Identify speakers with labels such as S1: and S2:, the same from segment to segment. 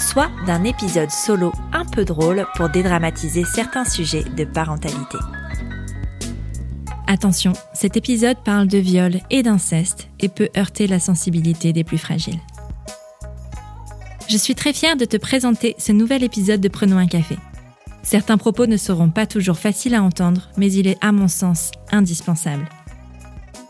S1: soit d'un épisode solo un peu drôle pour dédramatiser certains sujets de parentalité. Attention, cet épisode parle de viol et d'inceste et peut heurter la sensibilité des plus fragiles. Je suis très fière de te présenter ce nouvel épisode de Prenons un café. Certains propos ne seront pas toujours faciles à entendre, mais il est à mon sens indispensable.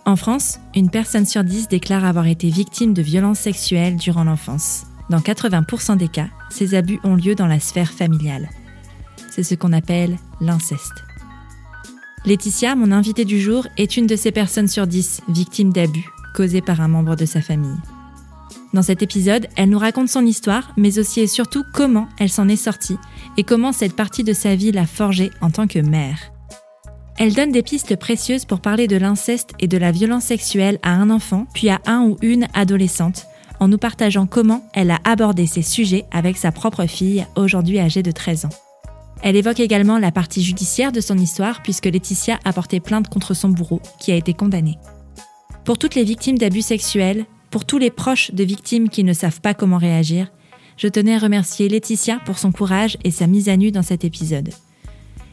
S1: En France, une personne sur dix déclare avoir été victime de violences sexuelles durant l'enfance. Dans 80% des cas, ces abus ont lieu dans la sphère familiale. C'est ce qu'on appelle l'inceste. Laetitia, mon invitée du jour, est une de ces personnes sur 10 victimes d'abus causés par un membre de sa famille. Dans cet épisode, elle nous raconte son histoire, mais aussi et surtout comment elle s'en est sortie et comment cette partie de sa vie l'a forgée en tant que mère. Elle donne des pistes précieuses pour parler de l'inceste et de la violence sexuelle à un enfant, puis à un ou une adolescente, en nous partageant comment elle a abordé ces sujets avec sa propre fille, aujourd'hui âgée de 13 ans. Elle évoque également la partie judiciaire de son histoire puisque Laetitia a porté plainte contre son bourreau, qui a été condamné. Pour toutes les victimes d'abus sexuels, pour tous les proches de victimes qui ne savent pas comment réagir, je tenais à remercier Laetitia pour son courage et sa mise à nu dans cet épisode.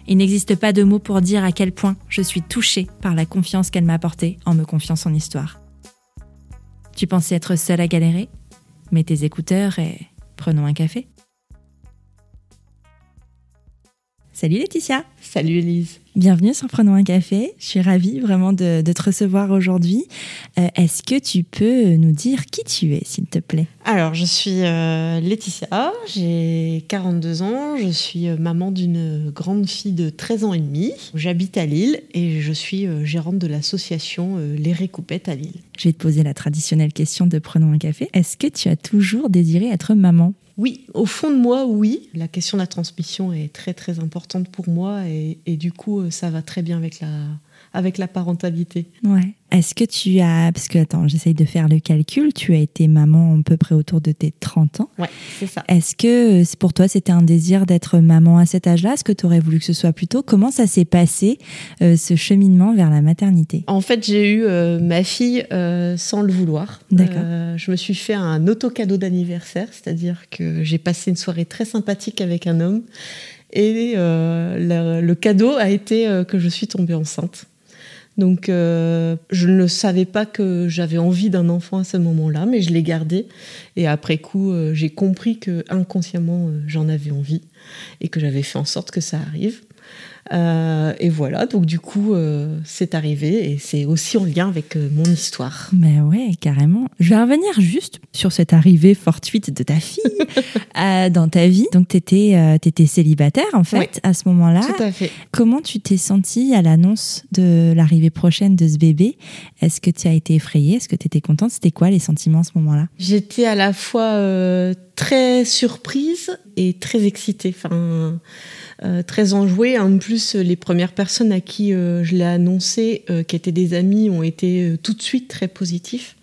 S1: Il n'existe pas de mots pour dire à quel point je suis touchée par la confiance qu'elle m'a apportée en me confiant son histoire. Tu pensais être seule à galérer? Mets tes écouteurs et prenons un café. Salut Laetitia
S2: Salut Elise
S1: Bienvenue sur Prenons un café. Je suis ravie vraiment de, te recevoir aujourd'hui. Euh, est-ce que tu peux nous dire qui tu es, s'il te plaît?
S2: Alors, je suis euh, Laetitia, j'ai 42 ans, je suis euh, maman d'une grande fille de 13 ans et demi. J'habite à Lille et je suis gérante de l'association Les Récoupettes à Lille.
S1: Je vais te poser la traditionnelle question de Prenons un café. Est-ce que tu as toujours désiré être maman?
S2: Oui, au fond de moi, oui. La question de la transmission est très très importante pour moi et, du coup, euh, ça va très bien avec la, avec la parentalité.
S1: Ouais. Est-ce que tu as, parce que attends, j'essaye de faire le calcul, tu as été maman à peu près autour de tes 30 ans.
S2: Ouais, c'est ça.
S1: Est-ce que pour toi c'était un désir d'être maman à cet âge-là? Est-ce que tu aurais voulu que ce soit plus tôt? Comment ça s'est passé euh, ce cheminement vers la maternité?
S2: En fait, j'ai eu euh, ma fille sans le vouloir.
S1: D'accord.
S2: je me suis fait un auto-cadeau d'anniversaire, c'est-à-dire que j'ai passé une soirée très sympathique avec un homme et le, le, cadeau a été que je suis tombée enceinte. Donc, euh, je ne savais pas que j'avais envie d'un enfant à ce moment-là, mais je l'ai gardé. Et après coup, euh, j'ai compris que inconsciemment, euh, j'en avais envie et que j'avais fait en sorte que ça arrive. Euh, et voilà, donc du coup, euh, c'est arrivé et c'est aussi en lien avec euh, mon histoire.
S1: Mais ouais, carrément. Je vais revenir juste sur cette arrivée fortuite de ta fille dans ta vie. Donc, tu étais, étais, célibataire en fait à ce moment-là.
S2: Tout à fait.
S1: Comment tu t'es sentie à l'annonce de l'arrivée prochaine de ce bébé? Est-ce que tu as été effrayée? Est-ce que tu étais contente? C'était quoi les sentiments à ce moment-là?
S2: J'étais à la fois très surprise et très excitée. Enfin euh, très enjouée. En plus, les premières personnes à qui euh, je l'ai annoncé, euh, qui étaient des amis, ont été tout de suite très positifs.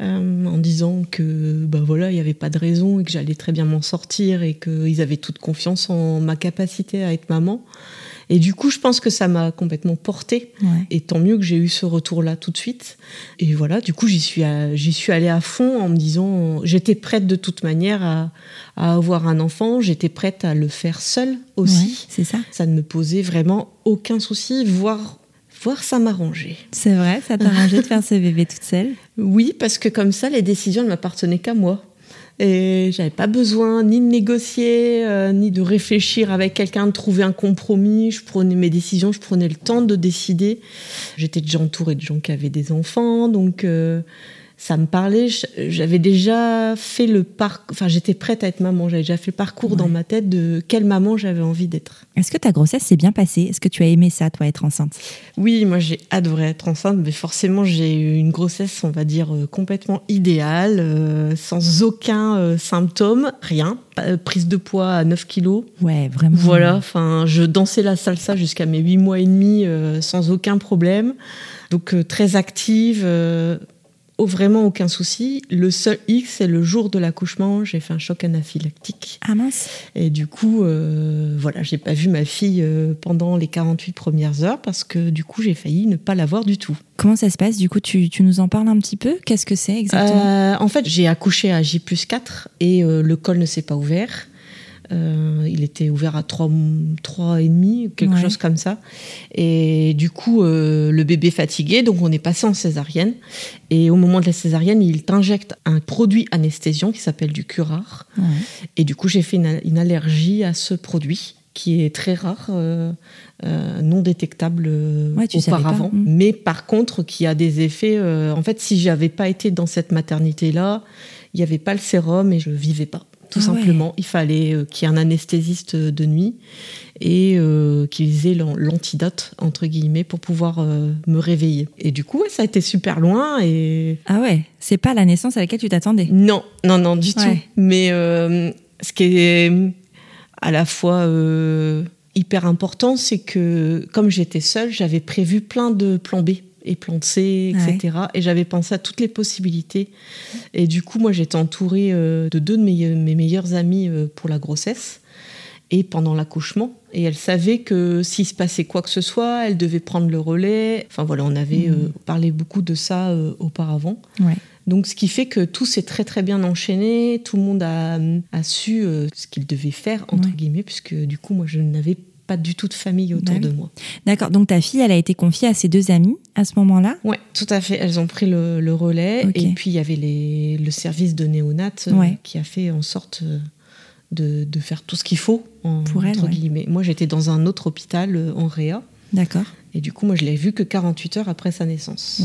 S2: en disant que ben voilà il n'y avait pas de raison et que j'allais très bien m'en sortir et qu'ils avaient toute confiance en ma capacité à être maman. Et du coup, je pense que ça m'a complètement portée. Et tant mieux que j'ai eu ce retour-là tout de suite. Et voilà, du coup, j'y suis, j'y suis allée à fond en me disant, j'étais prête de toute manière à, avoir un enfant. J'étais prête à le faire seule aussi.
S1: c'est ça.
S2: Ça ne me posait vraiment aucun souci, voire voire ça m'arrangeait.
S1: C'est vrai, ça t'arrangeait de faire ce bébé toute seule?
S2: Oui, parce que comme ça, les décisions ne m'appartenaient qu'à moi. Et j'avais pas besoin ni de négocier, euh, ni de réfléchir avec quelqu'un, de trouver un compromis. Je prenais mes décisions, je prenais le temps de décider. J'étais déjà entourée de gens qui avaient des enfants, donc euh, ça me parlait. J'avais déjà fait le parcours, enfin j'étais prête à être maman. J'avais déjà fait le parcours dans ma tête de quelle maman j'avais envie d'être.
S1: Est-ce que ta grossesse s'est bien passée? Est-ce que tu as aimé ça, toi, être enceinte?
S2: Oui, moi j'ai adoré être enceinte, mais forcément j'ai eu une grossesse, on va dire, euh, complètement idéale, euh, sans aucun euh, symptôme, rien. Prise de poids à 9 kilos.
S1: Ouais, vraiment.
S2: Voilà, enfin, je dansais la salsa jusqu'à mes 8 mois et demi sans aucun problème. Donc très active vraiment aucun souci. Le seul X, c'est le jour de l'accouchement, j'ai fait un choc anaphylactique.
S1: Ah mince.
S2: Et du coup, euh, voilà, j'ai pas vu ma fille euh, pendant les 48 premières heures parce que du coup, j'ai failli ne pas la voir du tout.
S1: Comment ça se passe? Du coup, tu, nous en parles un petit peu? Qu'est-ce que c'est exactement?
S2: Euh, En fait, j'ai accouché à J plus 4 et le col ne s'est pas ouvert. Euh, il était ouvert à 3, 3 et demi, quelque chose comme ça. Et du coup, euh, le bébé fatigué, donc on est passé en césarienne. Et au moment de la césarienne, il t'injecte un produit anesthésiant qui s'appelle du curare. Et du coup, j'ai fait une, allergie à ce produit qui est très rare, euh, non détectable auparavant, hmm. mais par contre qui a des effets. en fait, si j'avais pas été dans cette maternité là, il n'y avait pas le sérum et je vivais pas tout ah simplement. Il fallait euh, qu'il y ait un anesthésiste de nuit et euh, qu'ils aient l'antidote, entre guillemets, pour pouvoir euh, me réveiller. Et du coup, ça a été super loin. Et...
S1: Ah ouais, c'est pas la naissance à laquelle tu t'attendais
S2: Non, non, non, du tout. Mais ce qui est à la fois hyper important, c'est que comme j'étais seule, j'avais prévu plein de plans B et plan C, etc. Et j'avais pensé à toutes les possibilités. Et du coup, moi, j'étais entourée euh, de deux de mes, mes meilleures amies euh, pour la grossesse et pendant l'accouchement. Et elle savait que s'il se passait quoi que ce soit, elle devait prendre le relais. Enfin voilà, on avait mmh. euh, parlé beaucoup de ça auparavant. Donc, ce qui fait que tout s'est très très bien enchaîné. Tout le monde a, a su ce qu'il devait faire, entre guillemets, puisque du coup, moi, je n'avais pas du tout de famille autour de moi.
S1: D'accord. Donc ta fille, elle a été confiée à ses deux amis à ce moment-là?
S2: Oui, tout à fait. Elles ont pris le, relais. Et puis il y avait les, le service de néonat euh, qui a fait en sorte euh, de, de faire tout ce qu'il faut, Pour entre guillemets. Moi, j'étais dans un autre hôpital euh, en Réa.
S1: D'accord.
S2: Et du coup, moi, je l'ai vu que 48 heures après sa naissance.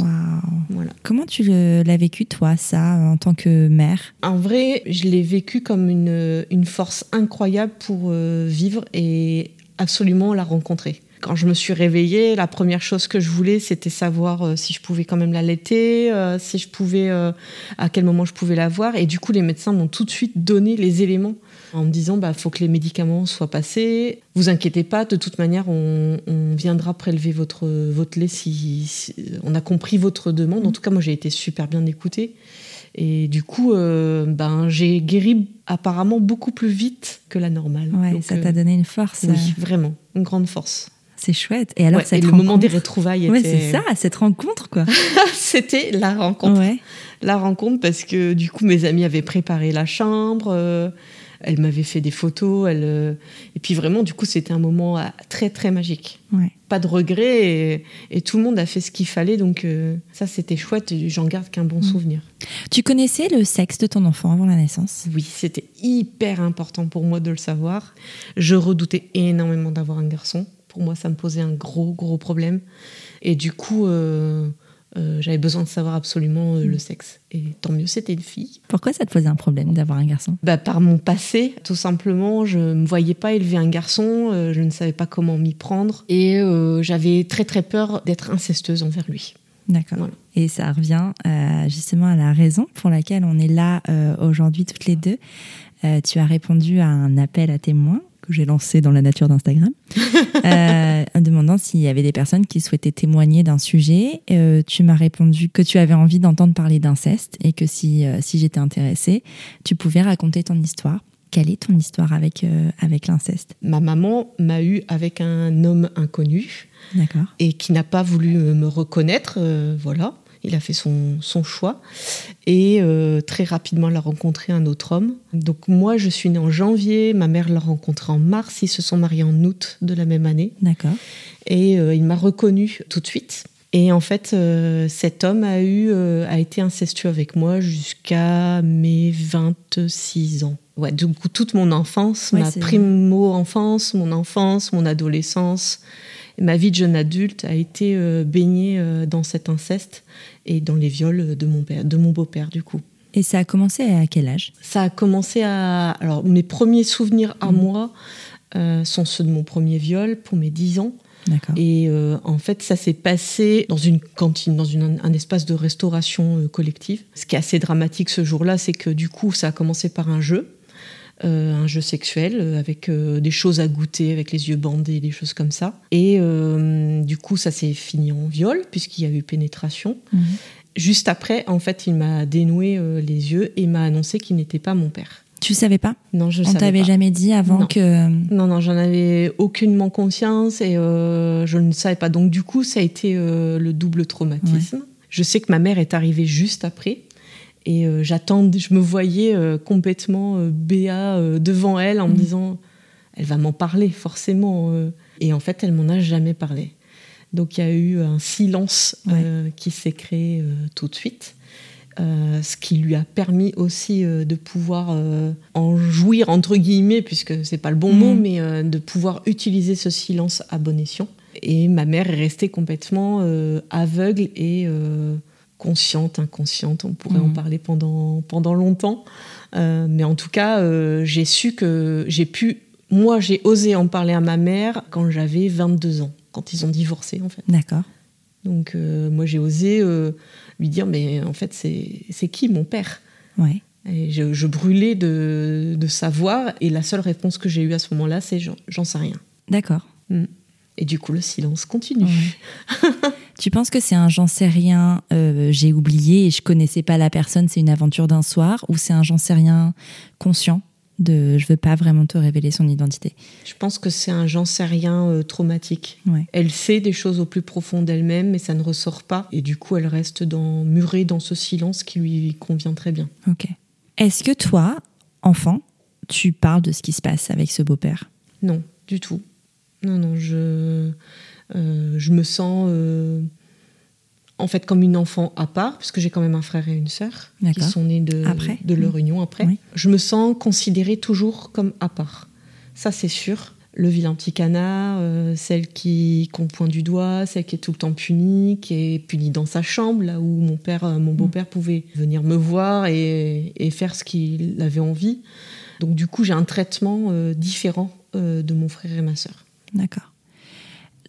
S1: Voilà. Comment tu l'as vécu, toi, ça, en tant que mère?
S2: En vrai, je l'ai vécu comme une, une force incroyable pour vivre et absolument la rencontrer. Quand je me suis réveillée, la première chose que je voulais, c'était savoir euh, si je pouvais quand même l'allaiter, euh, si je pouvais, euh, à quel moment je pouvais la voir. Et du coup, les médecins m'ont tout de suite donné les éléments en me disant, bah, faut que les médicaments soient passés. Vous inquiétez pas, de toute manière, on, viendra prélever votre votre lait si, on a compris votre demande. En tout cas, moi, j'ai été super bien écoutée. Et du coup, ben, j'ai guéri apparemment beaucoup plus vite que la normale.
S1: Ouais, ça t'a euh, donné une force.
S2: Oui, euh. vraiment, une grande force.
S1: C'est chouette. Et alors,
S2: le moment des retrouvailles
S1: ouais, c'est ça, cette rencontre, quoi.
S2: C'était la rencontre. Ouais. La rencontre parce que du coup, mes amis avaient préparé la chambre. Euh, elle m'avait fait des photos. Elle, euh, puis vraiment, du coup, c'était un moment euh, très, très magique. Pas de regrets et, tout le monde a fait ce qu'il fallait. Donc euh, ça, c'était chouette. J'en garde qu'un bon mm. souvenir.
S1: Tu connaissais le sexe de ton enfant avant la naissance?
S2: Oui, c'était hyper important pour moi de le savoir. Je redoutais énormément d'avoir un garçon. Pour moi, ça me posait un gros, gros problème. Et du coup... Euh, j'avais besoin de savoir absolument euh, le sexe. Et tant mieux, c'était une fille.
S1: Pourquoi ça te posait un problème d'avoir un garçon?
S2: Bah, Par mon passé, tout simplement. Je ne me voyais pas élever un garçon, euh, je ne savais pas comment m'y prendre. Et j'avais très très peur d'être incestueuse envers lui.
S1: D'accord. Et ça revient justement à la raison pour laquelle on est là aujourd'hui toutes les deux. tu as répondu à un appel à témoins que j'ai lancé dans la nature d'Instagram, euh, en demandant s'il y avait des personnes qui souhaitaient témoigner d'un sujet. Euh, tu m'as répondu que tu avais envie d'entendre parler d'inceste et que si, euh, si j'étais intéressée, tu pouvais raconter ton histoire. Quelle est ton histoire avec, avec l'inceste?
S2: Ma maman m'a eu avec un homme inconnu. Et qui n'a pas voulu me reconnaître, voilà il a fait son, choix. Et euh, très rapidement, elle a rencontré un autre homme. Donc moi, je suis née en janvier, ma mère l'a rencontré en mars, ils se sont mariés en août de la même année.
S1: D'accord.
S2: Et euh, il m'a reconnue tout de suite. Et en fait, euh, cet homme a, eu, a été incestueux avec moi jusqu'à mes 26 ans. Ouais, du coup, toute mon enfance,
S1: Ouais,
S2: ma primo-enfance, mon enfance, mon adolescence, ma vie de jeune adulte a été euh, baignée euh, dans cet inceste et dans les viols de mon, père, de mon beau-père, du coup.
S1: Et ça a commencé à quel âge?
S2: Ça a commencé à... Alors, mes premiers souvenirs à
S1: Mhm.
S2: moi euh, sont ceux de mon premier viol pour mes 10 ans.
S1: D'accord.
S2: Et euh, en fait, ça s'est passé dans une cantine, dans une- un espace de restauration collective. Ce qui est assez dramatique ce jour-là, c'est que du coup, ça a commencé par un jeu. Euh, un jeu sexuel euh, avec euh, des choses à goûter, avec les yeux bandés, des choses comme ça. Et du coup, ça s'est fini en viol, puisqu'il y a eu pénétration.
S1: Mhm.
S2: Juste après, en fait, il m'a dénoué les yeux et m'a annoncé qu'il n'était pas mon père.
S1: Tu savais pas?
S2: Non, je
S1: On
S2: savais
S1: t'avait
S2: pas.
S1: jamais dit avant
S2: Non.
S1: que.
S2: Non, non, j'en avais aucunement conscience et euh, je ne savais pas. Donc, du coup, ça a été euh, le double traumatisme. Je sais que ma mère est arrivée juste après et euh, j'attendais, je me voyais euh, complètement euh, béat euh, devant elle en me
S1: Mhm.
S2: disant elle va m'en parler forcément. Et en fait, elle m'en a jamais parlé. Donc, il y a eu un silence qui s'est créé tout de suite. Ce qui lui a permis aussi de pouvoir en jouir entre guillemets puisque c'est pas le bon
S1: Mhm.
S2: mot mais de pouvoir utiliser ce silence à bon escient et ma mère est restée complètement aveugle et consciente inconsciente on pourrait en
S1: Mhm.
S2: parler pendant pendant longtemps Euh, mais en tout cas euh, j'ai su que j'ai pu moi j'ai osé en parler à ma mère quand j'avais 22 ans quand ils ont divorcé en fait
S1: D'accord.
S2: donc euh, moi j'ai osé lui dire mais en fait c'est qui mon père?
S1: Ouais.
S2: et je, je brûlais de, de savoir et la seule réponse que j'ai eue à ce moment-là c'est j'en sais rien.
S1: D'accord.
S2: Et du coup le silence continue.
S1: Ouais. Tu penses que c'est un j'en sais rien, euh, j'ai oublié et je connaissais pas la personne, c'est une aventure d'un soir, ou c'est un j'en sais rien conscient de je veux pas vraiment te révéler son identité
S2: Je pense que c'est un j'en sais rien euh, traumatique.
S1: Ouais.
S2: Elle sait des choses au plus profond d'elle-même mais ça ne ressort pas et du coup elle reste dans, murée dans ce silence qui lui convient très bien.
S1: Ok. Est-ce que toi, enfant, tu parles de ce qui se passe avec ce beau-père?
S2: Non, du tout. Non, non, je, je me sens euh, en fait comme une enfant à part, puisque j'ai quand même un frère et une sœur qui sont nés de,
S1: Après
S2: de leur union après.
S1: Oui.
S2: Je me sens considérée toujours comme à part. Ça, c'est sûr. Le vilain petit canard, euh, celle qui qu'on pointe du doigt, celle qui est tout le temps punie, qui est punie dans sa chambre, là où mon père, euh, mon beau-père pouvait venir me voir et, et faire ce qu'il avait envie. Donc du coup, j'ai un traitement euh, différent euh, de mon frère et ma sœur.
S1: D'accord.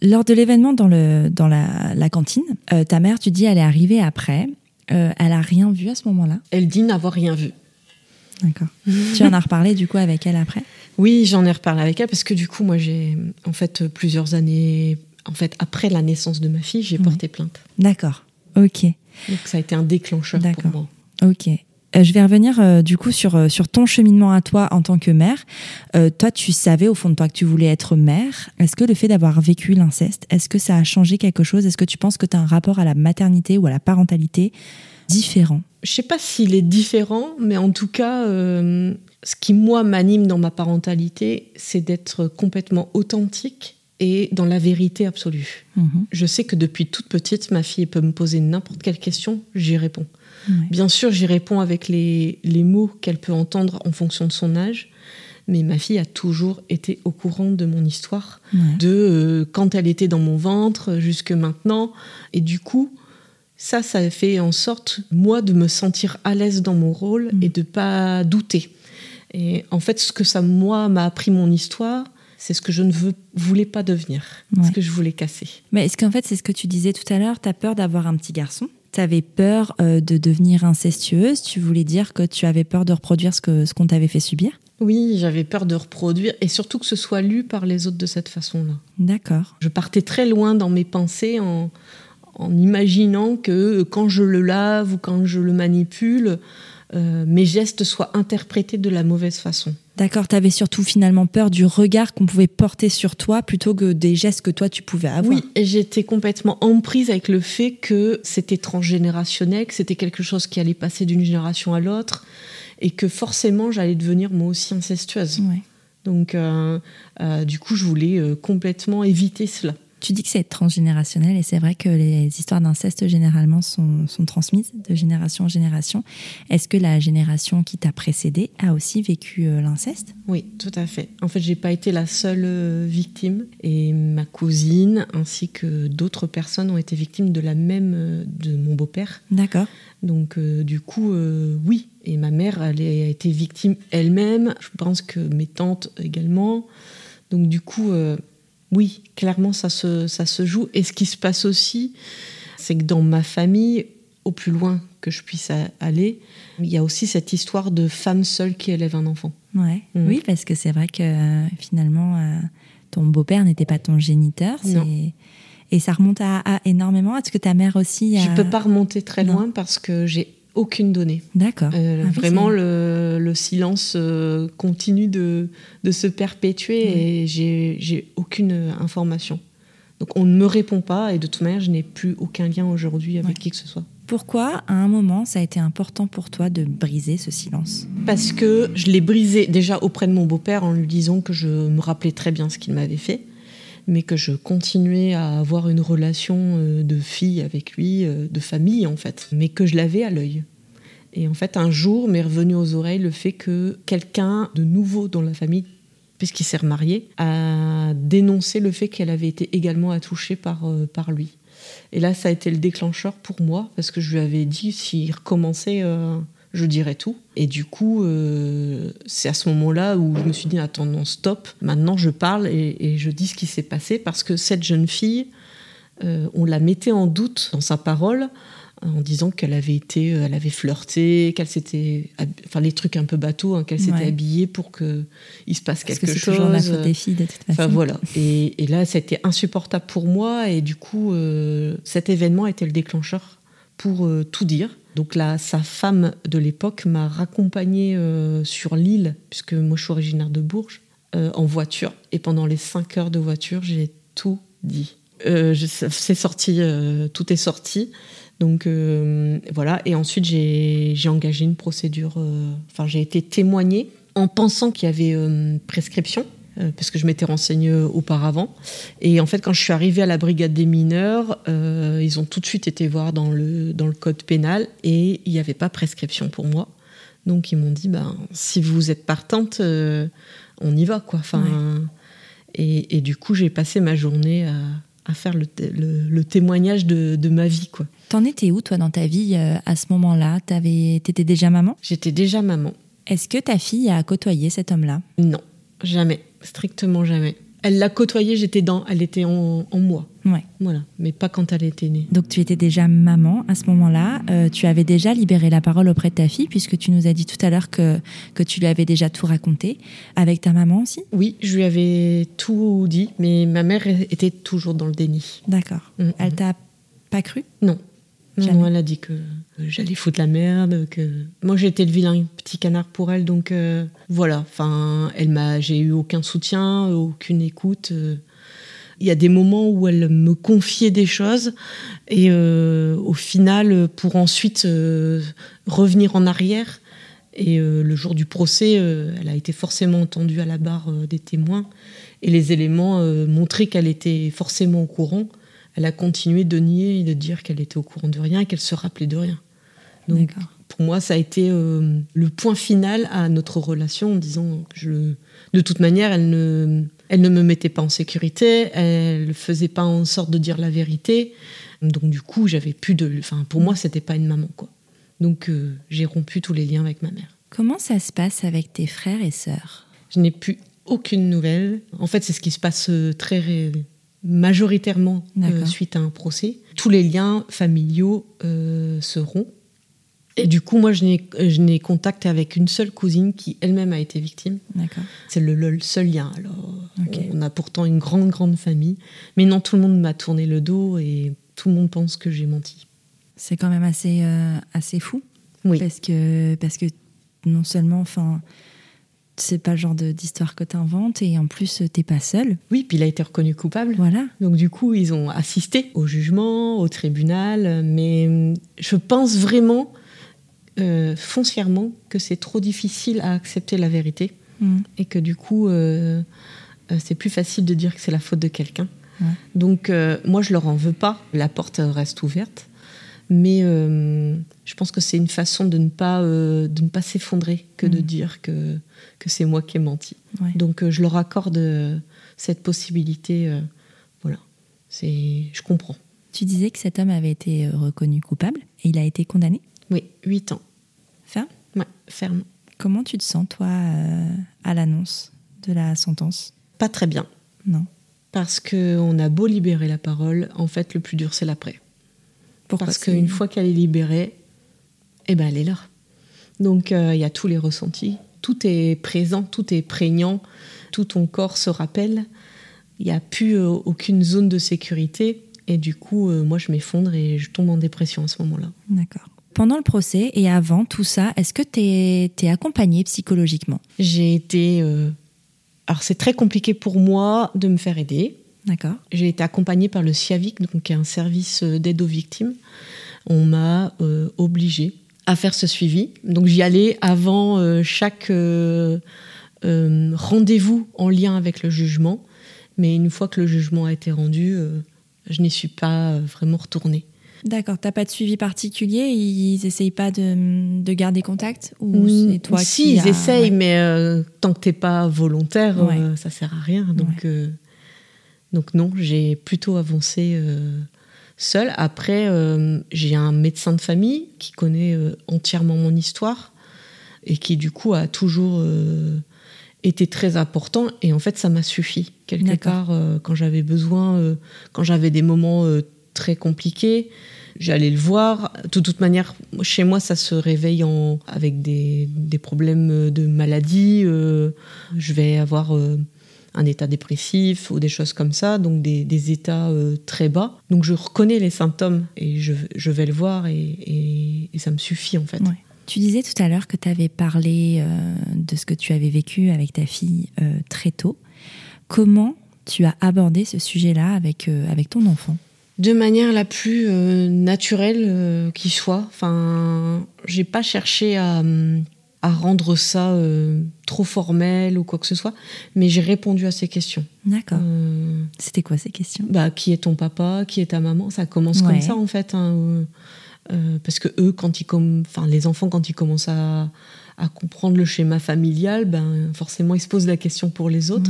S1: Lors de l'événement dans, le, dans la, la cantine, euh, ta mère, tu dis, elle est arrivée après. Euh, elle a rien vu à ce moment-là?
S2: Elle dit n'avoir rien vu.
S1: D'accord. tu en as reparlé du coup avec elle après?
S2: Oui, j'en ai reparlé avec elle parce que du coup, moi, j'ai en fait plusieurs années, en fait, après la naissance de ma fille, j'ai porté plainte.
S1: D'accord. Ok.
S2: Donc ça a été un déclencheur pour
S1: D'accord.
S2: moi.
S1: Ok. Euh, je vais revenir euh, du coup sur, euh, sur ton cheminement à toi en tant que mère. Euh, toi, tu savais au fond de toi que tu voulais être mère. Est-ce que le fait d'avoir vécu l'inceste, est-ce que ça a changé quelque chose? Est-ce que tu penses que tu as un rapport à la maternité ou à la parentalité différent?
S2: Je sais pas s'il est différent, mais en tout cas, euh, ce qui moi m'anime dans ma parentalité, c'est d'être complètement authentique et dans la vérité absolue.
S1: Mhm.
S2: Je sais que depuis toute petite, ma fille peut me poser n'importe quelle question, j'y réponds.
S1: Ouais.
S2: Bien sûr, j'y réponds avec les, les mots qu'elle peut entendre en fonction de son âge, mais ma fille a toujours été au courant de mon histoire,
S1: Ouais.
S2: de euh, quand elle était dans mon ventre jusque maintenant. Et du coup, ça, ça fait en sorte, moi, de me sentir à l'aise dans mon rôle
S1: Mm.
S2: et de pas douter. Et en fait, ce que ça, moi, m'a appris mon histoire, c'est ce que je ne veux, voulais pas devenir,
S1: Ouais.
S2: ce que je voulais casser.
S1: Mais est-ce qu'en fait, c'est ce que tu disais tout à l'heure, tu as peur d'avoir un petit garçon? Tu avais peur euh, de devenir incestueuse Tu voulais dire que tu avais peur de reproduire ce que ce qu'on t'avait fait subir?
S2: Oui, j'avais peur de reproduire et surtout que ce soit lu par les autres de cette façon-là.
S1: D'accord.
S2: Je partais très loin dans mes pensées en, en imaginant que quand je le lave ou quand je le manipule, euh, mes gestes soient interprétés de la mauvaise façon.
S1: D'accord, tu avais surtout finalement peur du regard qu'on pouvait porter sur toi plutôt que des gestes que toi tu pouvais avoir.
S2: Oui, j'étais complètement en prise avec le fait que c'était transgénérationnel, que c'était quelque chose qui allait passer d'une génération à l'autre et que forcément j'allais devenir moi aussi incestueuse.
S1: Ouais.
S2: Donc, euh, euh, du coup, je voulais complètement éviter cela.
S1: Tu dis que c'est transgénérationnel et c'est vrai que les histoires d'inceste généralement sont, sont, transmises de génération en génération. Est-ce que la génération qui t'a précédé a aussi vécu euh, l'inceste?
S2: Oui, tout à fait. En fait, j'ai pas été la seule euh, victime et ma cousine ainsi que d'autres personnes ont été victimes de la même euh, de mon beau-père.
S1: D'accord.
S2: Donc du coup, oui. Et ma mère, elle a été victime elle-même. Je pense que mes tantes également. Donc du coup oui, clairement, ça se, ça se joue. Et ce qui se passe aussi, c'est que dans ma famille, au plus loin que je puisse aller, il y a aussi cette histoire de femme seule qui élève un enfant.
S1: Ouais. Mm. Oui, parce que c'est vrai que euh, finalement, euh, ton beau-père n'était pas ton géniteur. Et ça remonte à, énormément. Est-ce que ta mère aussi
S2: Je ne peux pas remonter très loin parce que j'ai aucune donnée.
S1: D'accord.
S2: Euh, ah vraiment, le, silence euh, continue de, se perpétuer et j'ai aucune information. Donc on ne me répond pas et de toute manière, je n'ai plus aucun lien aujourd'hui avec qui que ce soit.
S1: Pourquoi, à un moment, ça a été important pour toi de briser ce silence?
S2: Parce que je l'ai brisé déjà auprès de mon beau-père en lui disant que je me rappelais très bien ce qu'il m'avait fait mais que je continuais à avoir une relation euh, de fille avec lui, euh, de famille en fait, mais que je l'avais à l'œil. Et en fait, un jour m'est revenu aux oreilles le fait que quelqu'un de nouveau dans la famille, puisqu'il s'est remarié, a dénoncé le fait qu'elle avait été également attouchée par, euh, par lui. Et là, ça a été le déclencheur pour moi, parce que je lui avais dit s'il recommençait je dirais tout. Et du coup, euh, c'est à ce moment-là où je me suis dit, attends, non, stop, maintenant je parle et, je dis ce qui s'est passé, parce que cette jeune fille, euh, on la mettait en doute dans sa parole en disant qu'elle avait été, euh, elle avait flirté, qu'elle s'était, enfin les trucs un peu bateaux, hein, qu'elle s'était habillée pour que il se passe quelque chose.
S1: Toujours la faute des filles de toute façon.
S2: Enfin voilà. Et, et là, c'était insupportable pour moi et du coup, cet événement était le déclencheur pour tout dire. Donc là, sa femme de l'époque m'a raccompagnée euh, sur l'île, puisque moi je suis originaire de Bourges, euh, en voiture. Et pendant les cinq heures de voiture, j'ai tout dit. Euh, c'est sorti, tout est sorti. Donc voilà. Et ensuite, j'ai engagé une procédure. Enfin, j'ai été témoignée en pensant qu'il y avait prescription. Euh, parce que je m'étais renseignée auparavant. Et en fait, quand je suis arrivée à la brigade des mineurs, euh, ils ont tout de suite été voir dans le, dans le code pénal et il n'y avait pas prescription pour moi. Donc ils m'ont dit, ben, si vous êtes partante, euh, on y va. Quoi. Enfin, et, et, du coup, j'ai passé ma journée à, à faire le, le, témoignage de, de, ma vie. quoi.
S1: T'en étais où, toi, dans ta vie à ce moment-là? T'étais déjà maman?
S2: J'étais déjà maman.
S1: Est-ce que ta fille a côtoyé cet homme-là?
S2: Non, jamais strictement jamais. Elle l'a côtoyée, j'étais dans, elle était en, moi.
S1: Ouais.
S2: Voilà, mais pas quand elle était née.
S1: Donc tu étais déjà maman à ce moment-là. Euh, tu avais déjà libéré la parole auprès de ta fille, puisque tu nous as dit tout à l'heure que, que tu lui avais déjà tout raconté. Avec ta maman aussi?
S2: Oui, je lui avais tout dit, mais ma mère était toujours dans le déni.
S1: D'accord. Mm, elle mm. t'a pas cru?
S2: Non. Non, elle a dit que, j'allais foutre la merde, que moi j'étais le vilain petit canard pour elle, donc euh, voilà. Enfin, elle m'a, j'ai eu aucun soutien, aucune écoute. Euh. Il y a des moments où elle me confiait des choses et euh, au final, pour ensuite revenir en arrière. Et le jour du procès, elle a été forcément entendue à la barre des témoins et les éléments montraient qu'elle était forcément au courant elle a continué de nier et de dire qu'elle était au courant de rien et qu'elle se rappelait de rien. Donc, pour moi, ça a été euh, le point final à notre relation en disant que je, de toute manière, elle ne, elle ne me mettait pas en sécurité, elle ne faisait pas en sorte de dire la vérité. Donc, du coup, j'avais plus de. Enfin, pour moi, c'était pas une maman, quoi. Donc, euh, j'ai rompu tous les liens avec ma mère.
S1: Comment ça se passe avec tes frères et sœurs?
S2: Je n'ai plus aucune nouvelle. En fait, c'est ce qui se passe euh, très majoritairement euh, suite à un procès. Tous les liens familiaux euh, seront. Et du coup, moi, je n'ai contact avec une seule cousine qui elle-même a été victime. C'est le, seul lien. Alors, on a pourtant une grande, grande famille. Mais non, tout le monde m'a tourné le dos et tout le monde pense que j'ai menti.
S1: C'est quand même assez, euh, assez fou.
S2: Oui.
S1: Parce que, parce que non seulement, enfin, c'est pas le genre d'histoire que tu inventes et en plus t'es pas seul.
S2: Oui, puis il a été reconnu coupable.
S1: Voilà.
S2: Donc du coup, ils ont assisté au jugement, au tribunal, mais je pense vraiment euh, foncièrement que c'est trop difficile à accepter la vérité mm. et que du coup, euh, euh, c'est plus facile de dire que c'est la faute de quelqu'un. Donc, moi, je leur en veux pas. La porte reste ouverte. Mais je pense que c'est une façon de ne pas, de ne pas s'effondrer que de mm. dire que, que c'est moi qui ai menti. Donc, je leur accorde cette possibilité. voilà. Je comprends.
S1: Tu disais que cet homme avait été reconnu coupable et il a été condamné?
S2: Oui, 8 ans.
S1: Ferme?
S2: Ouais, ferme.
S1: Comment tu te sens, toi, euh, à l'annonce de la sentence?
S2: Pas très bien.
S1: Non.
S2: Parce qu'on a beau libérer la parole, en fait, le plus dur, c'est l'après. Parce qu'une fois qu'elle est libérée, eh ben, elle est là. Donc, euh, il y a tous les ressentis. Tout est présent, tout est prégnant, tout ton corps se rappelle. Il n'y a plus euh, aucune zone de sécurité. Et du coup, moi, je m'effondre et je tombe en dépression à ce moment-là.
S1: D'accord pendant le procès et avant tout ça, est-ce que tu es, es accompagnée psychologiquement?
S2: J'ai été. Euh, alors, c'est très compliqué pour moi de me faire aider.
S1: D'accord.
S2: J'ai été accompagnée par le CIAVIC, donc, qui est un service euh, d'aide aux victimes. On m'a euh, obligée à faire ce suivi. Donc, j'y allais avant chaque rendez-vous en lien avec le jugement. Mais une fois que le jugement a été rendu, je n'y suis pas vraiment retournée.
S1: D'accord, t'as pas de suivi particulier? Ils essayent pas de, de garder contact? Ou c'est toi
S2: Si, ils essayent, mais euh, tant que t'es pas volontaire, euh, ça sert à rien. Donc, euh, donc non, j'ai plutôt avancé seule. Après, j'ai un médecin de famille qui connaît entièrement mon histoire et qui du coup a toujours été très important. Et en fait, ça m'a suffi. Quelque part, quand j'avais besoin, quand j'avais des moments très compliqué. J'allais le voir. De toute manière, chez moi, ça se réveille en, avec des, des problèmes de maladie. Euh, je vais avoir euh, un état dépressif ou des choses comme ça, donc des, des états euh, très bas. Donc je reconnais les symptômes et je, je vais le voir et, et, ça me suffit en fait.
S1: Tu disais tout à l'heure que tu avais parlé de ce que tu avais vécu avec ta fille très tôt. Comment tu as abordé ce sujet-là avec, avec ton enfant?
S2: De manière la plus euh, naturelle euh, qui soit. Enfin, j'ai pas cherché à, à rendre ça euh, trop formel ou quoi que ce soit, mais j'ai répondu à ces questions.
S1: D'accord. C'était quoi ces questions?
S2: Bah, qui est ton papa? Qui est ta maman? Ça commence comme ça en fait, hein, parce que eux, quand ils enfin les enfants, quand ils commencent à à comprendre le schéma familial, ben, forcément, il se pose la question pour les autres.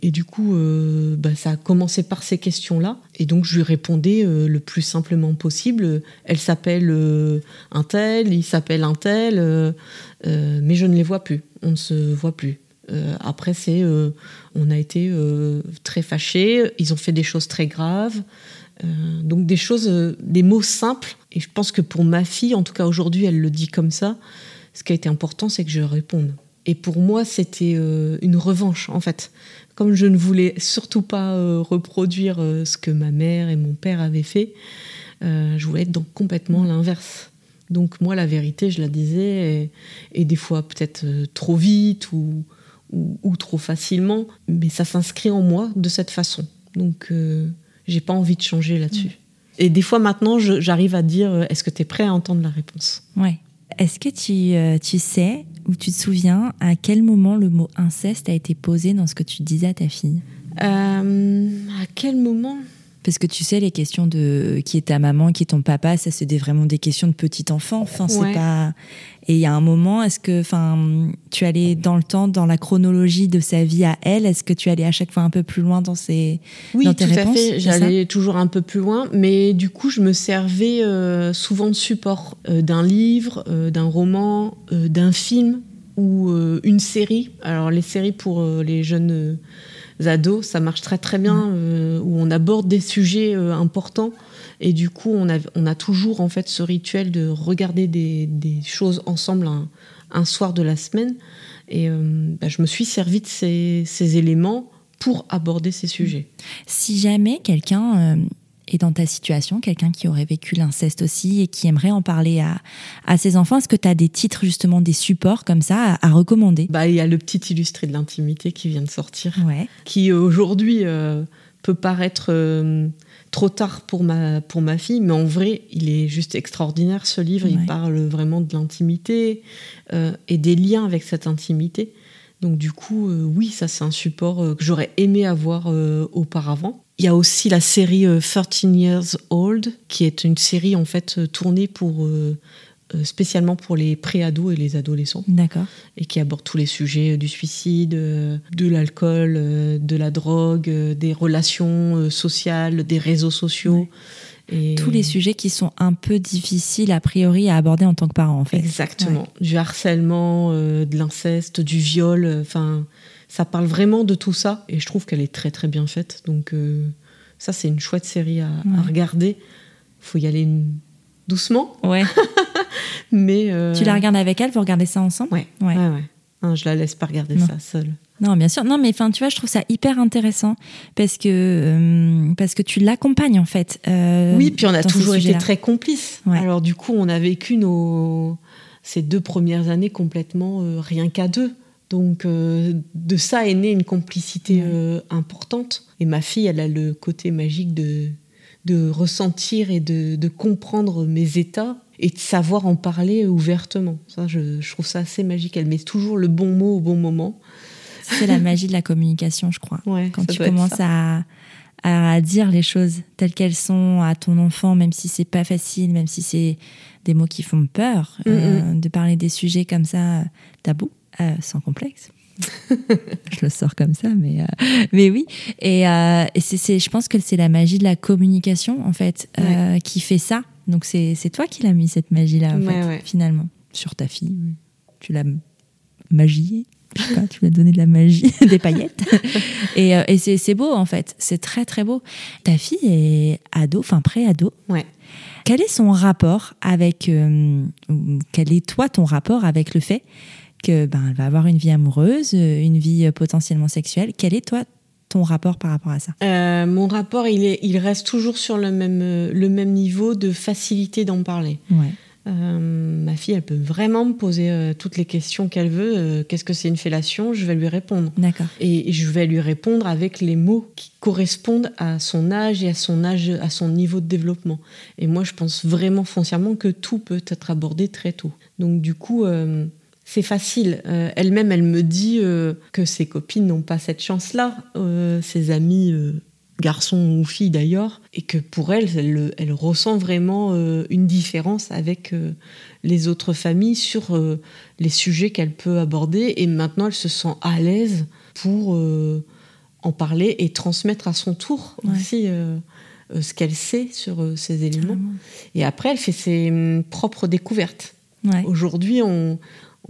S2: Et du coup, euh, ben, ça a commencé par ces questions-là. Et donc, je lui répondais euh, le plus simplement possible. Elle s'appelle euh, un tel, il s'appelle un tel, mais je ne les vois plus. On ne se voit plus. après, c'est, on a été très fâchés. Ils ont fait des choses très graves. donc des choses, des mots simples. Et je pense que pour ma fille, en tout cas aujourd'hui, elle le dit comme ça ce qui a été important, c'est que je réponde. Et pour moi, c'était euh, une revanche, en fait. Comme je ne voulais surtout pas euh, reproduire euh, ce que ma mère et mon père avaient fait, je voulais être donc complètement l'inverse. Donc moi, la vérité, je la disais, et, des fois peut-être trop vite ou, ou, trop facilement, mais ça s'inscrit en moi de cette façon. Donc j'ai pas envie de changer là-dessus. Et des fois maintenant, j'arrive à dire, est-ce que tu es prêt à entendre la réponse?
S1: Ouais. Est-ce que tu, euh, tu, sais ou tu te souviens à quel moment le mot inceste a été posé dans ce que tu disais à ta fille?
S2: Euh, À quel moment?
S1: Parce que tu sais, les questions de qui est ta maman, qui est ton papa, ça c'est vraiment des questions de petit enfant. Enfin, c'est pas. Et il y a un moment, est-ce que, enfin, tu allais dans le temps, dans la chronologie de sa vie à elle, est-ce que tu allais à chaque fois un peu plus loin dans ses
S2: oui,
S1: dans tes
S2: tout à fait. J'allais toujours un peu plus loin, mais du coup, je me servais euh, souvent de support euh, d'un livre, euh, d'un roman, d'un film ou une série. Alors les séries pour les jeunes ados, ça marche très très bien, euh, où on aborde des sujets euh, importants. Et du coup, on a, on a toujours en fait ce rituel de regarder des, choses ensemble un, soir de la semaine. Et euh, bah, je me suis servi de ces, ces, éléments pour aborder ces sujets.
S1: Si jamais quelqu'un et dans ta situation, quelqu'un qui aurait vécu l'inceste aussi et qui aimerait en parler à, à ses enfants, est-ce que tu as des titres, justement, des supports comme ça à, recommander?
S2: Bah, Il y a le petit illustré de l'intimité qui vient de sortir, qui euh, aujourd'hui euh, peut paraître euh, trop tard pour ma, pour ma fille, mais en vrai, il est juste extraordinaire ce livre. Il parle vraiment de l'intimité et des liens avec cette intimité. Donc du coup, oui, ça c'est un support que j'aurais aimé avoir auparavant Il y a aussi la série 13 Years Old, qui est une série en fait tournée pour spécialement pour les pré-ados et les adolescents.
S1: D'accord.
S2: Et qui aborde tous les sujets du suicide, de l'alcool, de la drogue, des relations sociales, des réseaux sociaux.
S1: Tous les sujets qui sont un peu difficiles a priori à aborder en tant que parent, en fait.
S2: Exactement. Du harcèlement, euh, de l'inceste, du viol. Euh, enfin, ça parle vraiment de tout ça. Et je trouve qu'elle est très très bien faite. Donc euh, ça, c'est une chouette série à, regarder. Faut y aller doucement.
S1: Ouais.
S2: Mais
S1: tu la regardes avec elle, vous regardez ça ensemble.
S2: Ouais. Ouais. ouais, je la laisse pas regarder ça seule.
S1: Non, bien sûr. Non, mais enfin, tu vois, je trouve ça hyper intéressant parce que euh, parce que tu l'accompagnes en fait.
S2: Euh, oui, puis on a toujours été très complices. Alors du coup, on a vécu nos ces deux premières années complètement euh, rien qu'à deux. Donc de ça est née une complicité importante. Et ma fille, elle a le côté magique de de ressentir et de, de comprendre mes états et de savoir en parler ouvertement. Ça, je, je, trouve ça assez magique. Elle met toujours le bon mot au bon moment.
S1: C'est la magie de la communication, je crois. Quand tu commences à, à, dire les choses telles qu'elles sont à ton enfant, même si c'est pas facile, même si c'est des mots qui font peur, euh, de parler des sujets comme ça, tabou, euh, sans complexe. je le sors comme ça, mais, euh, mais oui. Et, et c'est, je pense que c'est la magie de la communication, en fait, qui fait ça. Donc c'est, toi qui l'as mis, cette magie-là, finalement, sur ta fille. Tu l'as magiée tu lui as donné de la magie, des paillettes. Et, euh, et c'est beau, en fait. C'est très, très beau. Ta fille est ado, enfin pré-ado.
S2: Ouais.
S1: Quel est son rapport avec. Euh, quel est, toi, ton rapport avec le fait que ben, elle va avoir une vie amoureuse, une vie potentiellement sexuelle Quel est, toi, ton rapport par rapport à ça?
S2: Euh, Mon rapport, il, est, il reste toujours sur le même, le même niveau de facilité d'en parler.
S1: Ouais.
S2: Euh, ma fille, elle peut vraiment me poser euh, toutes les questions qu'elle veut. Euh, qu'est-ce que c'est une fellation? Je vais lui répondre.
S1: D'accord.
S2: Et, je vais lui répondre avec les mots qui correspondent à son âge et à son âge, à son niveau de développement. Et moi, je pense vraiment foncièrement que tout peut être abordé très tôt. Donc, du coup, c'est facile. Elle-même, elle me dit que ses copines n'ont pas cette chance-là. ses amis garçon ou fille d'ailleurs, et que pour elle, elle, ressent vraiment euh, une différence avec euh, les autres familles sur euh, les sujets qu'elle peut aborder, et maintenant elle se sent à l'aise pour en parler et transmettre à son tour aussi ce qu'elle sait sur ces éléments. Et après, elle fait ses hum, propres découvertes. Aujourd'hui, on,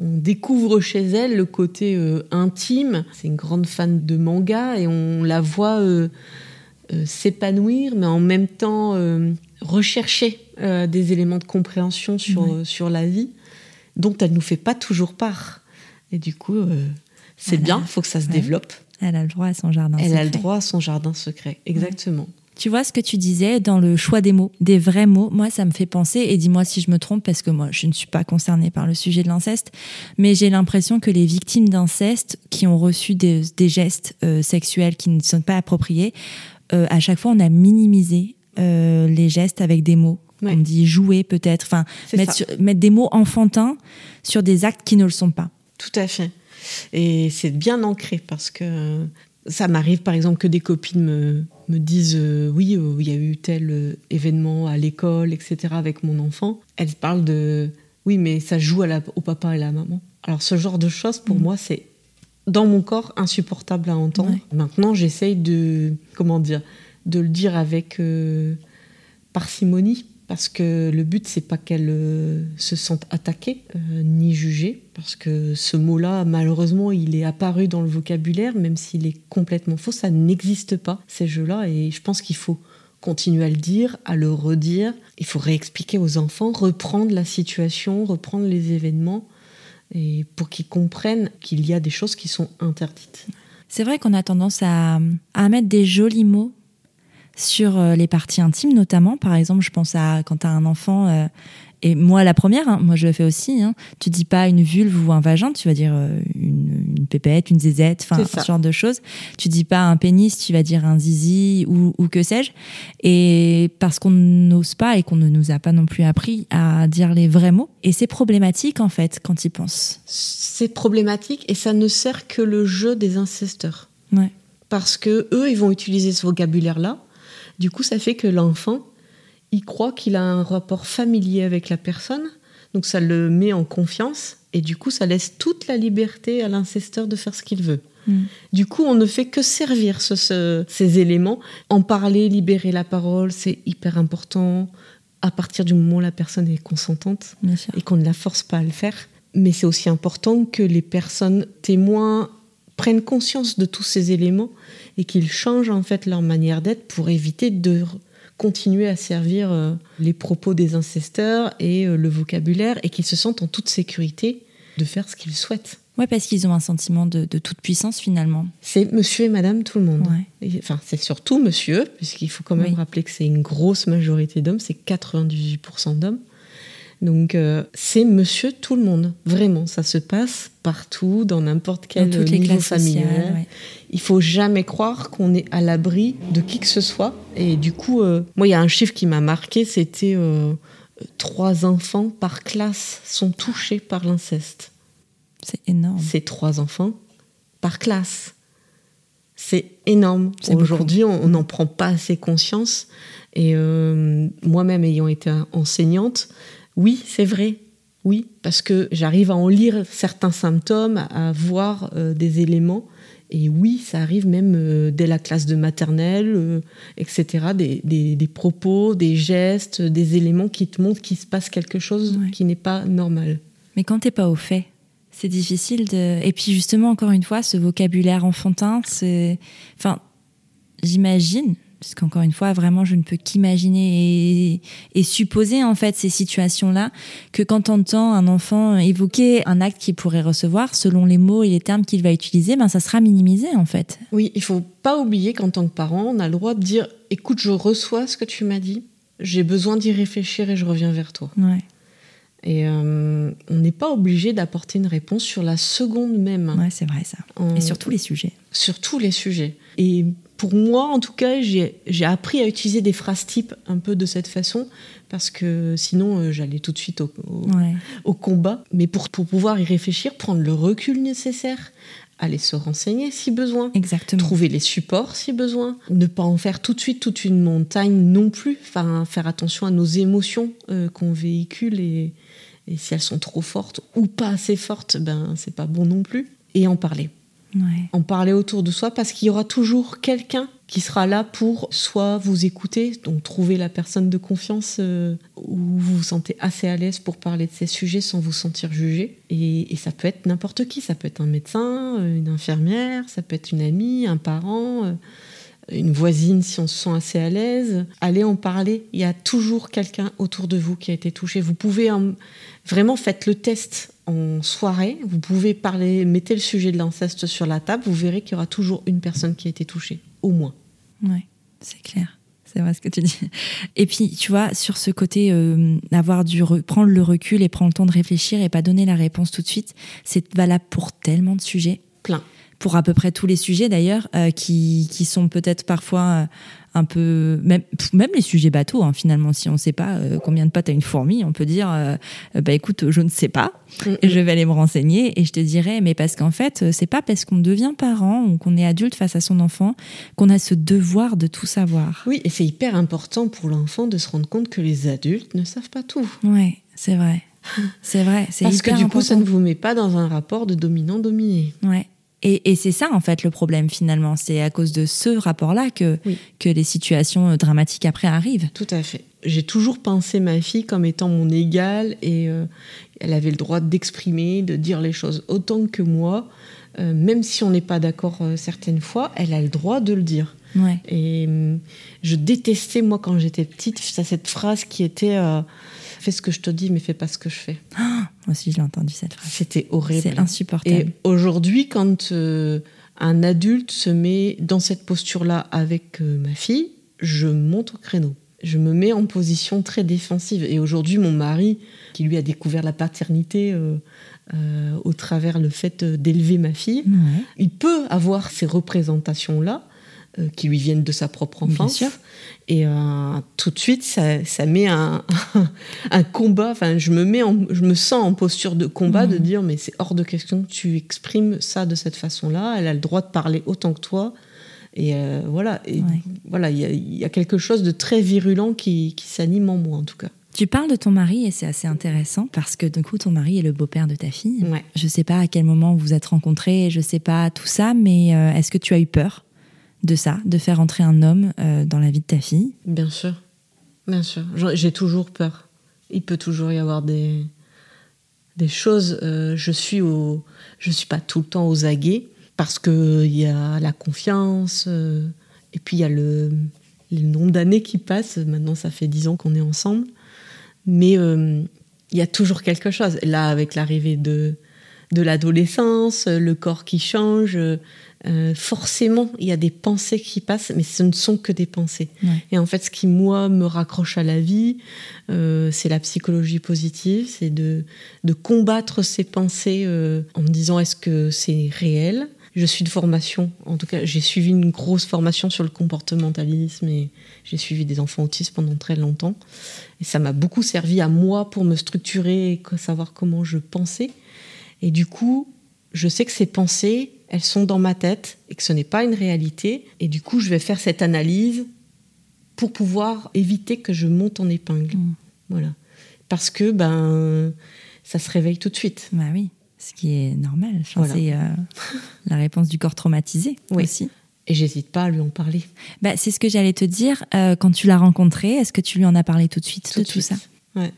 S2: on découvre chez elle le côté intime. C'est une grande fan de manga et on la voit euh, s'épanouir, mais en même temps euh, rechercher euh, des éléments de compréhension sur, sur la vie dont elle ne nous fait pas toujours part. Et du coup, c'est bien, il faut que ça se développe.
S1: Elle a le droit à son jardin
S2: elle
S1: secret.
S2: Elle a le droit à son jardin secret, exactement.
S1: Tu vois ce que tu disais dans le choix des mots, des vrais mots? Moi, ça me fait penser, et dis-moi si je me trompe, parce que moi, je ne suis pas concernée par le sujet de l'inceste, mais j'ai l'impression que les victimes d'inceste qui ont reçu des, gestes sexuels qui ne sont pas appropriés euh, à chaque fois, on a minimisé euh, les gestes avec des mots. On dit jouer peut-être, enfin mettre, mettre, des mots enfantins sur des actes qui ne le sont pas.
S2: Tout à fait. Et c'est bien ancré parce que ça m'arrive par exemple que des copines me, me disent euh, oui, il y a eu tel événement à l'école, etc. avec mon enfant. Elles parlent de oui, mais ça joue à la, au papa et à la maman. Alors ce genre de choses pour mm. moi c'est dans mon corps insupportable à entendre. Maintenant, j'essaye de comment dire de le dire avec euh, parcimonie parce que le but c'est pas qu'elle euh, se sente attaquée euh, ni jugée parce que ce mot-là malheureusement il est apparu dans le vocabulaire même s'il est complètement faux ça n'existe pas ces jeux-là et je pense qu'il faut continuer à le dire, à le redire. Il faut réexpliquer aux enfants, reprendre la situation, reprendre les événements et pour qu'ils comprennent qu'il y a des choses qui sont interdites.
S1: C'est vrai qu'on a tendance à, à, mettre des jolis mots sur euh, les parties intimes notamment. Par exemple, je pense à quand tu as un enfant euh, et moi, la première, hein, moi je le fais aussi. Hein. Tu dis pas une vulve ou un vagin, tu vas dire euh, une, une pépette, une zézette, enfin ce genre de choses. Tu dis pas un pénis, tu vas dire un zizi ou, ou que sais-je. Et parce qu'on n'ose pas et qu'on ne nous a pas non plus appris à dire les vrais mots. Et c'est problématique en fait quand ils pensent.
S2: C'est problématique et ça ne sert que le jeu des incesteurs.
S1: Ouais
S2: parce que eux, ils vont utiliser ce vocabulaire-là. Du coup, ça fait que l'enfant, il croit qu'il a un rapport familier avec la personne, donc ça le met en confiance, et du coup, ça laisse toute la liberté à l'incesteur de faire ce qu'il veut. Mm. Du coup, on ne fait que servir ces éléments. En parler, libérer la parole, c'est hyper important à partir du moment où la personne est consentante et qu'on ne la force pas à le faire. Mais c'est aussi important que les personnes témoins prennent conscience de tous ces éléments et qu'ils changent en fait leur manière d'être pour éviter de continuer à servir euh, les propos des incesteurs et euh, le vocabulaire et qu'ils se sentent en toute sécurité de faire ce qu'ils souhaitent.
S1: Oui, parce qu'ils ont un sentiment de, toute puissance finalement.
S2: C'est monsieur et madame tout le monde. enfin, c'est surtout monsieur, puisqu'il faut quand même rappeler que c'est une grosse majorité d'hommes, c'est 98% d'hommes. Donc euh, c'est monsieur tout le monde, vraiment. Ça se passe partout, dans n'importe quel dans niveau familial. Il faut jamais croire qu'on est à l'abri de qui que ce soit. Et du coup, euh, moi, il y a un chiffre qui m'a marqué, c'était euh, trois enfants par classe sont touchés par l'inceste.
S1: C'est énorme.
S2: C'est trois enfants par classe. C'est énorme. Aujourd'hui, on n'en prend pas assez conscience. Et moi-même, ayant été enseignante, oui, c'est vrai. Oui, parce que j'arrive à en lire certains symptômes, à voir euh, des éléments. Et oui, ça arrive même euh, dès la classe de maternelle, euh, etc. Des, propos, des gestes, des éléments qui te montrent qu'il se passe quelque chose qui n'est pas normal.
S1: Mais quand t'es pas au fait, c'est difficile de. Et puis justement, encore une fois, ce vocabulaire enfantin, c'est. Enfin, j'imagine, parce qu'encore une fois, vraiment, je ne peux qu'imaginer et, supposer en fait ces situations-là que quand on entend un enfant évoquer un acte qu'il pourrait recevoir, selon les mots et les termes qu'il va utiliser, ben ça sera minimisé en fait.
S2: Oui, il faut pas oublier qu'en tant que parent, on a le droit de dire "Écoute, je reçois ce que tu m'as dit, j'ai besoin d'y réfléchir et je reviens vers toi."
S1: Ouais.
S2: Et euh, on n'est pas obligé d'apporter une réponse sur la seconde même.
S1: Ouais, c'est vrai ça. Et sur tous les sujets.
S2: Sur tous les sujets. Et pour moi, en tout cas, j'ai appris à utiliser des phrases types un peu de cette façon, parce que sinon, euh, j'allais tout de suite au, au, combat. Mais pour, pour pouvoir y réfléchir, prendre le recul nécessaire, aller se renseigner si besoin,
S1: Exactement.
S2: trouver les supports si besoin, ne pas en faire tout de suite toute une montagne non plus, enfin, faire attention à nos émotions euh, qu'on véhicule et, et si elles sont trop fortes ou pas assez fortes, ben c'est pas bon non plus. Et en parler en parler autour de soi parce qu'il y aura toujours quelqu'un qui sera là pour soit vous écouter, donc trouver la personne de confiance euh, où vous vous sentez assez à l'aise pour parler de ces sujets sans vous sentir jugé. Et, ça peut être n'importe qui, ça peut être un médecin, une infirmière, ça peut être une amie, un parent. Euh, une voisine si on se sent assez à l'aise, allez en parler. Il y a toujours quelqu'un autour de vous qui a été touché. Vous pouvez vraiment faites le test en soirée. Vous pouvez parler, mettez le sujet de l'inceste sur la table. Vous verrez qu'il y aura toujours une personne qui a été touchée, au moins.
S1: Oui, c'est clair. C'est vrai ce que tu dis. Et puis, tu vois, sur ce côté, euh, avoir du prendre le recul et prendre le temps de réfléchir et pas donner la réponse tout de suite, c'est valable pour tellement de sujets.
S2: Plein
S1: pour à peu près tous les sujets d'ailleurs, euh, qui, qui, sont peut-être parfois euh, un peu même, même les sujets bateaux hein, finalement. Si on ne sait pas euh, combien de pattes a une fourmi on peut dire bah écoute je ne sais pas. Je vais aller me renseigner et je te dirai mais parce qu'en fait c'est pas parce qu'on devient parent ou qu'on est adulte face à son enfant qu'on a ce devoir de tout savoir.
S2: Oui et c'est hyper important pour l'enfant de se rendre compte que les adultes ne savent pas tout.
S1: Ouais c'est vrai. C'est vrai c'est
S2: parce que du coup ça ne vous met pas dans un rapport de dominant dominé
S1: ouais et, c'est ça, en fait, le problème, finalement. C'est à cause de ce rapport-là que, que les situations euh, dramatiques après arrivent.
S2: Tout à fait. J'ai toujours pensé ma fille comme étant mon égale et euh, elle avait le droit d'exprimer, de dire les choses autant que moi. Euh, même si on n'est pas d'accord certaines fois, elle a le droit de le dire. Et hum, je détestais, moi, quand j'étais petite, cette phrase qui était fais ce que je te dis, mais fais pas ce que je fais.
S1: moi aussi, je l'ai entendu cette phrase.
S2: C'était horrible.
S1: C'est insupportable.
S2: Et aujourd'hui, quand euh, un adulte se met dans cette posture-là avec euh, ma fille, je monte au créneau. Je me mets en position très défensive. Et aujourd'hui, mon mari, qui lui a découvert la paternité euh, au travers le fait d'élever ma fille, il peut avoir ces représentations-là euh, qui lui viennent de sa propre enfance. Et euh, tout de suite, ça, ça met un, un, combat. Enfin, je me mets, en, je me sens en posture de combat de mhm. dire mais c'est hors de question que tu exprimes ça de cette façon-là. Elle a le droit de parler autant que toi. Et euh, voilà, et
S1: Ouais.
S2: voilà, il y, a- il y a quelque chose de très virulent qui, qui s'anime en moi en tout cas.
S1: Tu parles de ton mari et c'est assez intéressant parce que du coup ton mari est le beau-père de ta fille.
S2: Ouais.
S1: Je sais pas à quel moment vous vous êtes rencontrés, je sais pas tout ça, mais est-ce que tu as eu peur? De ça, de faire entrer un homme euh, dans la vie de ta fille
S2: Bien sûr, bien sûr. J'ai toujours peur. Il peut toujours y avoir des, des choses. euh, je suis au, je suis pas tout le temps aux aguets parce que il y a la confiance euh, et puis il y a le, le nombre d'années qui passent. Maintenant, ça fait dix ans qu'on est ensemble, mais il y a toujours quelque chose. Là, avec l'arrivée de de l'adolescence, le corps qui change, euh, forcément, il y a des pensées qui passent, mais ce ne sont que des pensées.
S1: Ouais.
S2: Et en fait, ce qui, moi, me raccroche à la vie, euh, c'est la psychologie positive, c'est de, de combattre ces pensées euh, en me disant est-ce que c'est réel? Je suis de formation, en tout cas, j'ai suivi une grosse formation sur le comportementalisme et j'ai suivi des enfants autistes pendant très longtemps. Et ça m'a beaucoup servi à moi pour me structurer et savoir comment je pensais. Et du coup, je sais que ces pensées, elles sont dans ma tête et que ce n'est pas une réalité. Et du coup, je vais faire cette analyse pour pouvoir éviter que je monte en épingle.
S1: Mm.
S2: Voilà. Parce que ben, ça se réveille tout de suite.
S1: Bah oui, ce qui est normal.
S2: Voilà.
S1: C'est euh, la réponse du corps traumatisé
S2: Oui.
S1: aussi.
S2: Et j'hésite pas à lui en parler.
S1: Bah, c'est ce que j'allais te dire. euh, quand tu l'as rencontré, est-ce que tu lui en as parlé tout de suite
S2: Tout
S1: de
S2: de
S1: tout
S2: suite.
S1: ça?
S2: Ouais.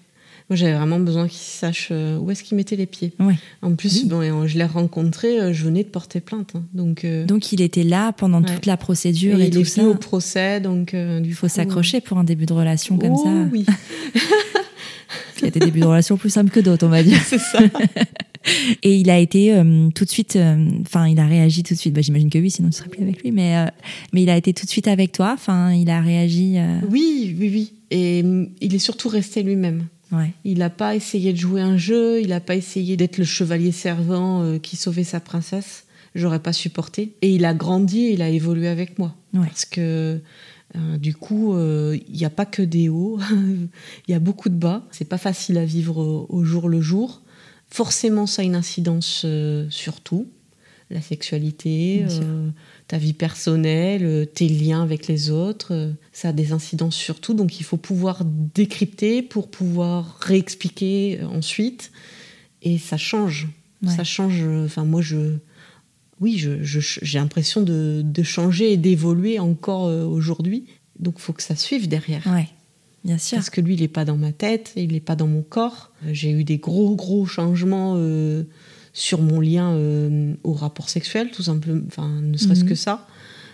S2: Moi, j'avais vraiment besoin qu'il sache euh, où est-ce qu'il mettait les pieds.
S1: Ouais.
S2: En plus,
S1: Oui.
S2: bon, je l'ai rencontré, euh, je venais de porter plainte. hein. Donc, euh,
S1: Donc il était là pendant
S2: Ouais.
S1: toute la procédure
S2: et
S1: et,
S2: il
S1: tout
S2: est
S1: ça.
S2: au procès, donc euh, du
S1: Il faut s'accrocher pour un début de relation comme
S2: oh,
S1: ça.
S2: oui,
S1: Il y a des débuts de relation plus simples que d'autres, on va dire.
S2: c'est ça.
S1: Et il a été euh, tout de suite, euh, enfin, il a réagi tout de suite. Bah, J'imagine que oui, sinon tu serais plus avec lui. Mais, euh, mais il a été tout de suite avec toi. Enfin, il a réagi.
S2: Oui, oui, oui. Et mm, il est surtout resté lui-même.
S1: Ouais.
S2: Il n'a pas essayé de jouer un jeu, il n'a pas essayé d'être le chevalier servant euh, qui sauvait sa princesse. J'aurais pas supporté. Et il a grandi, il a évolué avec moi.
S1: Ouais.
S2: Parce que euh, du coup, euh, il n'y a pas que des hauts, il y a beaucoup de bas. C'est pas facile à vivre au, au jour le jour. Forcément, ça a une incidence euh, sur tout. La sexualité, euh, ta vie personnelle, euh, tes liens avec les autres, euh, ça a des incidences sur tout. Donc il faut pouvoir décrypter pour pouvoir réexpliquer euh, ensuite. Et ça change.
S1: Ouais.
S2: Ça change. Enfin, moi, je. Oui, je- je- j'ai l'impression de, de changer et d'évoluer encore aujourd'hui. Donc il faut que ça suive derrière.
S1: Ouais. Bien sûr.
S2: Parce que lui, il n'est pas dans ma tête, il n'est pas dans mon corps. J'ai eu des gros, gros changements euh, sur mon lien euh, au rapport sexuel, tout simplement. Enfin, ne serait-ce
S1: Mhm.
S2: que ça.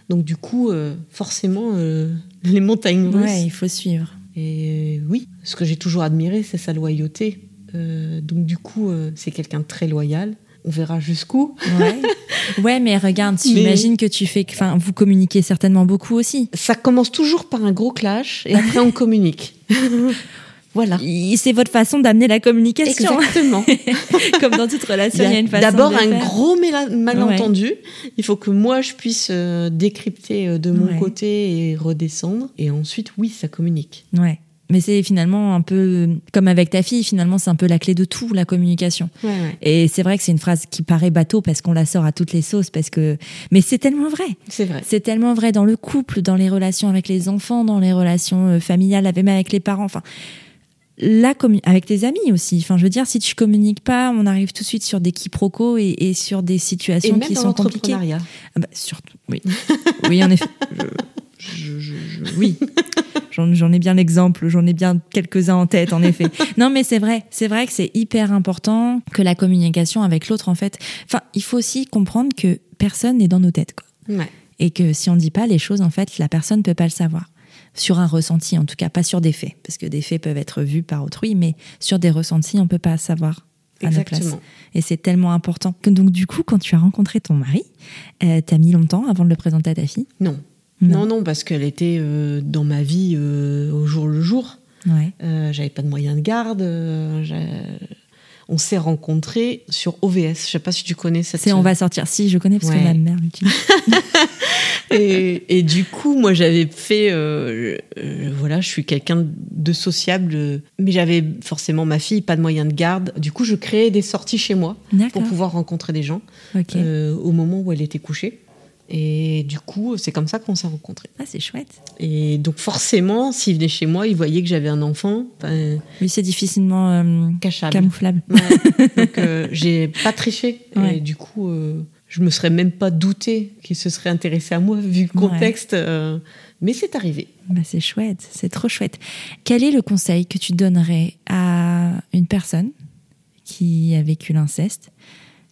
S2: Donc, du coup, euh, forcément, euh, les montagnes russes.
S1: Ouais, il faut suivre.
S2: Et oui, ce que j'ai toujours admiré, c'est sa loyauté. Donc, du coup, c'est quelqu'un de très loyal. On verra jusqu'où.
S1: Ouais. ouais, mais regarde, tu
S2: Mais-
S1: imagines que tu fais, enfin, vous communiquez certainement beaucoup aussi.
S2: Ça commence toujours par un gros clash et après, on communique. voilà.
S1: Il- C'est votre façon d'amener la communication.
S2: Exactement.
S1: Comme dans toute relation, il y a une façon
S2: D'abord un
S1: faire.
S2: gros malentendu. Il faut que moi je puisse euh, décrypter euh, de mon
S1: Ouais.
S2: côté et redescendre. Et ensuite, oui, ça communique.
S1: Ouais. Mais c'est finalement un peu comme avec ta fille, finalement, c'est un peu la clé de tout, la communication.
S2: Ouais, ouais.
S1: Et c'est vrai que c'est une phrase qui paraît bateau parce qu'on la sort à toutes les sauces, parce que, mais c'est tellement vrai.
S2: C'est vrai.
S1: C'est tellement vrai dans le couple, dans les relations avec les enfants, dans les relations euh, familiales, même avec les parents. Enfin, la avec tes amis aussi. Enfin, je veux dire, si tu communiques pas, on arrive tout de suite sur des quiproquos et, et sur des
S2: Et
S1: situations
S2: même
S1: qui
S2: dans
S1: sont compliquées. Ah bah, surtout, oui. oui, en effet. Je- je- je- je- oui. J'en j'en ai bien l'exemple, j'en ai bien quelques-uns en tête, en effet. Non, mais c'est vrai, c'est vrai que c'est hyper important que la communication avec l'autre, en fait. Enfin, il faut aussi comprendre que personne n'est dans nos têtes, quoi.
S2: Ouais.
S1: Et que si on dit pas les choses, en fait, la personne peut pas le savoir. Sur un ressenti, en tout cas, pas sur des faits, parce que des faits peuvent être vus par autrui, mais sur des ressentis, on peut pas savoir à notre place.
S2: Exactement.
S1: Et c'est tellement important. Donc, du coup, quand tu as rencontré ton mari, euh, t'as mis longtemps avant de le présenter à ta fille?
S2: Non. Non, non, parce qu'elle était euh, dans ma vie euh, au jour le jour.
S1: Ouais.
S2: J'avais pas de moyens de garde. on s'est rencontrés sur OVS. Je sais pas si tu connais cette.
S1: C'est On va sortir. Si, je connais parce que ma mère l'utilise.
S2: et, et du coup, moi, j'avais fait. euh, euh, voilà, je suis quelqu'un de sociable, euh, mais j'avais forcément ma fille, pas de moyens de garde. Du coup, je créais des sorties chez moi pour pouvoir rencontrer des gens euh, au moment où elle était couchée. Et du coup, c'est comme ça qu'on s'est rencontrés.
S1: Ah, c'est chouette.
S2: Et donc forcément, s'il venait chez moi, il voyait que j'avais un enfant. Ben,
S1: Lui, c'est difficilement euh,
S2: Cachable.
S1: camouflable.
S2: Ouais. donc euh, j'ai pas triché.
S1: Ouais.
S2: Et du coup, euh, je me serais même pas douté qu'il se serait intéressé à moi vu le contexte. euh, mais c'est arrivé.
S1: Bah, c'est chouette, c'est trop chouette. Quel est le conseil que tu donnerais à une personne qui a vécu l'inceste,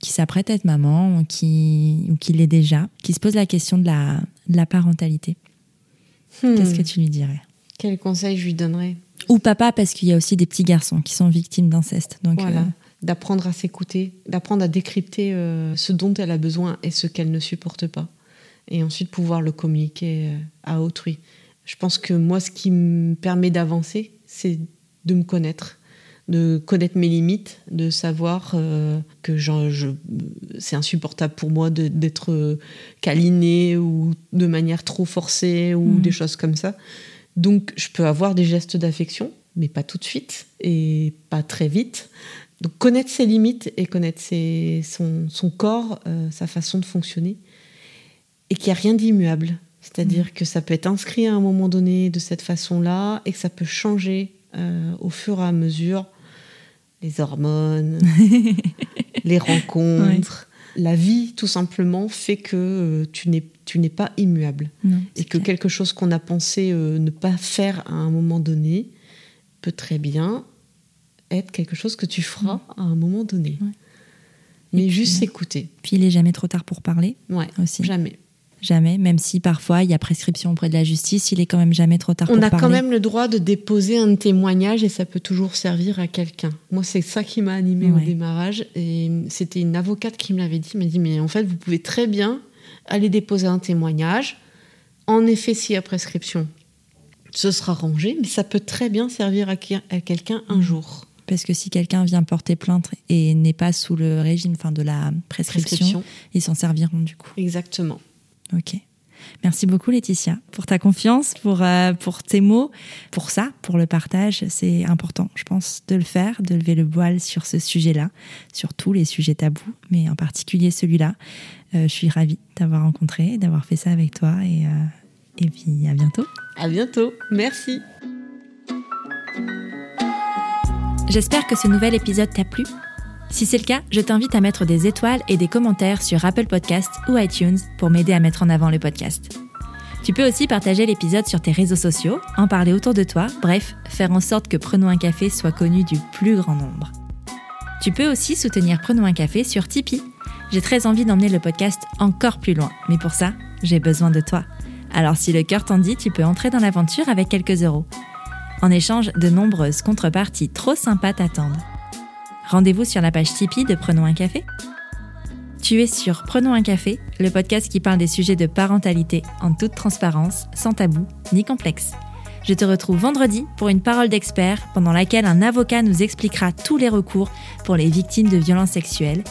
S1: qui s'apprête à être maman ou qui, ou qui l'est déjà, qui se pose la question de la, de la parentalité? Qu'est-ce que
S2: Hmm.
S1: tu lui dirais?
S2: Quel conseil je lui donnerais?
S1: Ou papa, parce qu'il y a aussi des petits garçons qui sont victimes d'inceste. Donc,
S2: Voilà.
S1: euh,
S2: D'apprendre à s'écouter, d'apprendre à décrypter euh, ce dont elle a besoin et ce qu'elle ne supporte pas. Et ensuite pouvoir le communiquer euh, à autrui. Je pense que moi, ce qui me permet d'avancer, c'est de me connaître, de connaître mes limites, de savoir euh, que c'est insupportable pour moi d'être câlinée ou de manière trop forcée ou
S1: Mhm.
S2: des choses comme ça. Donc, je peux avoir des gestes d'affection, mais pas tout de suite et pas très vite. Donc, connaître ses limites et connaître ses- son, son corps, euh, sa façon de fonctionner, et qu'il n'y a rien d'immuable. C'est-à-dire que ça peut être inscrit à un moment donné de cette façon-là et que ça peut changer euh, au fur et à mesure. Les hormones, les rencontres, la vie, tout simplement, fait que euh, tu n'es tu n'es pas immuable
S1: non,
S2: et que
S1: clair.
S2: quelque chose qu'on a pensé ne pas faire à un moment donné peut très bien être quelque chose que tu feras à un moment donné.
S1: Ouais.
S2: Mais
S1: puis,
S2: juste s'écouter.
S1: Puis il est jamais trop tard pour parler
S2: Ouais,
S1: aussi.
S2: jamais.
S1: Jamais, même si parfois il y a prescription auprès de la justice, il est quand même jamais trop tard
S2: On
S1: pour
S2: a
S1: parler.
S2: quand même le droit de déposer un témoignage et ça peut toujours servir à quelqu'un. Moi, c'est ça qui m'a animée
S1: Ouais.
S2: au démarrage. Et c'était une avocate qui me l'avait dit. Elle m'a dit, mais en fait, vous pouvez très bien aller déposer un témoignage. En effet, s'il y a prescription, ce sera rangé, mais ça peut très bien servir à, quelqu'un un
S1: Mhm.
S2: jour.
S1: Parce que si quelqu'un vient porter plainte et n'est pas sous le régime enfin, de la prescription,
S2: Prescription.
S1: ils s'en serviront du coup.
S2: Exactement.
S1: Ok. Merci beaucoup Laetitia pour ta confiance, pour, euh, pour tes mots, pour ça, pour le partage. C'est important, je pense, de le faire, de lever le voile sur ce sujet-là, sur tous les sujets tabous, mais en particulier celui-là. Euh, je suis ravie d'avoir rencontré, d'avoir fait ça avec toi et, euh, et puis à bientôt.
S2: À bientôt. Merci.
S1: J'espère que ce nouvel épisode t'a plu. Si c'est le cas, je t'invite à mettre des étoiles et des commentaires sur Apple Podcasts ou iTunes pour m'aider à mettre en avant le podcast. Tu peux aussi partager l'épisode sur tes réseaux sociaux, en parler autour de toi, bref, faire en sorte que Prenons un café soit connu du plus grand nombre. Tu peux aussi soutenir Prenons un café sur Tipeee. J'ai très envie d'emmener le podcast encore plus loin, mais pour ça, j'ai besoin de toi. Alors si le cœur t'en dit, tu peux entrer dans l'aventure avec quelques euros. En échange, de nombreuses contreparties trop sympas t'attendent. Rendez-vous sur la page Tipeee de Prenons un café. Tu es sur Prenons un café, le podcast qui parle des sujets de parentalité en toute transparence, sans tabou ni complexe. Je te retrouve vendredi pour une parole d'expert pendant laquelle un avocat nous expliquera tous les recours pour les victimes de violences sexuelles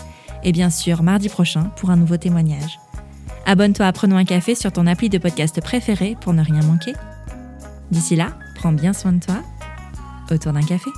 S1: et bien sûr mardi prochain pour un nouveau témoignage. Abonne-toi à Prenons un café sur ton appli de podcast préféré pour ne rien manquer. D'ici là, prends bien soin de toi autour d'un café.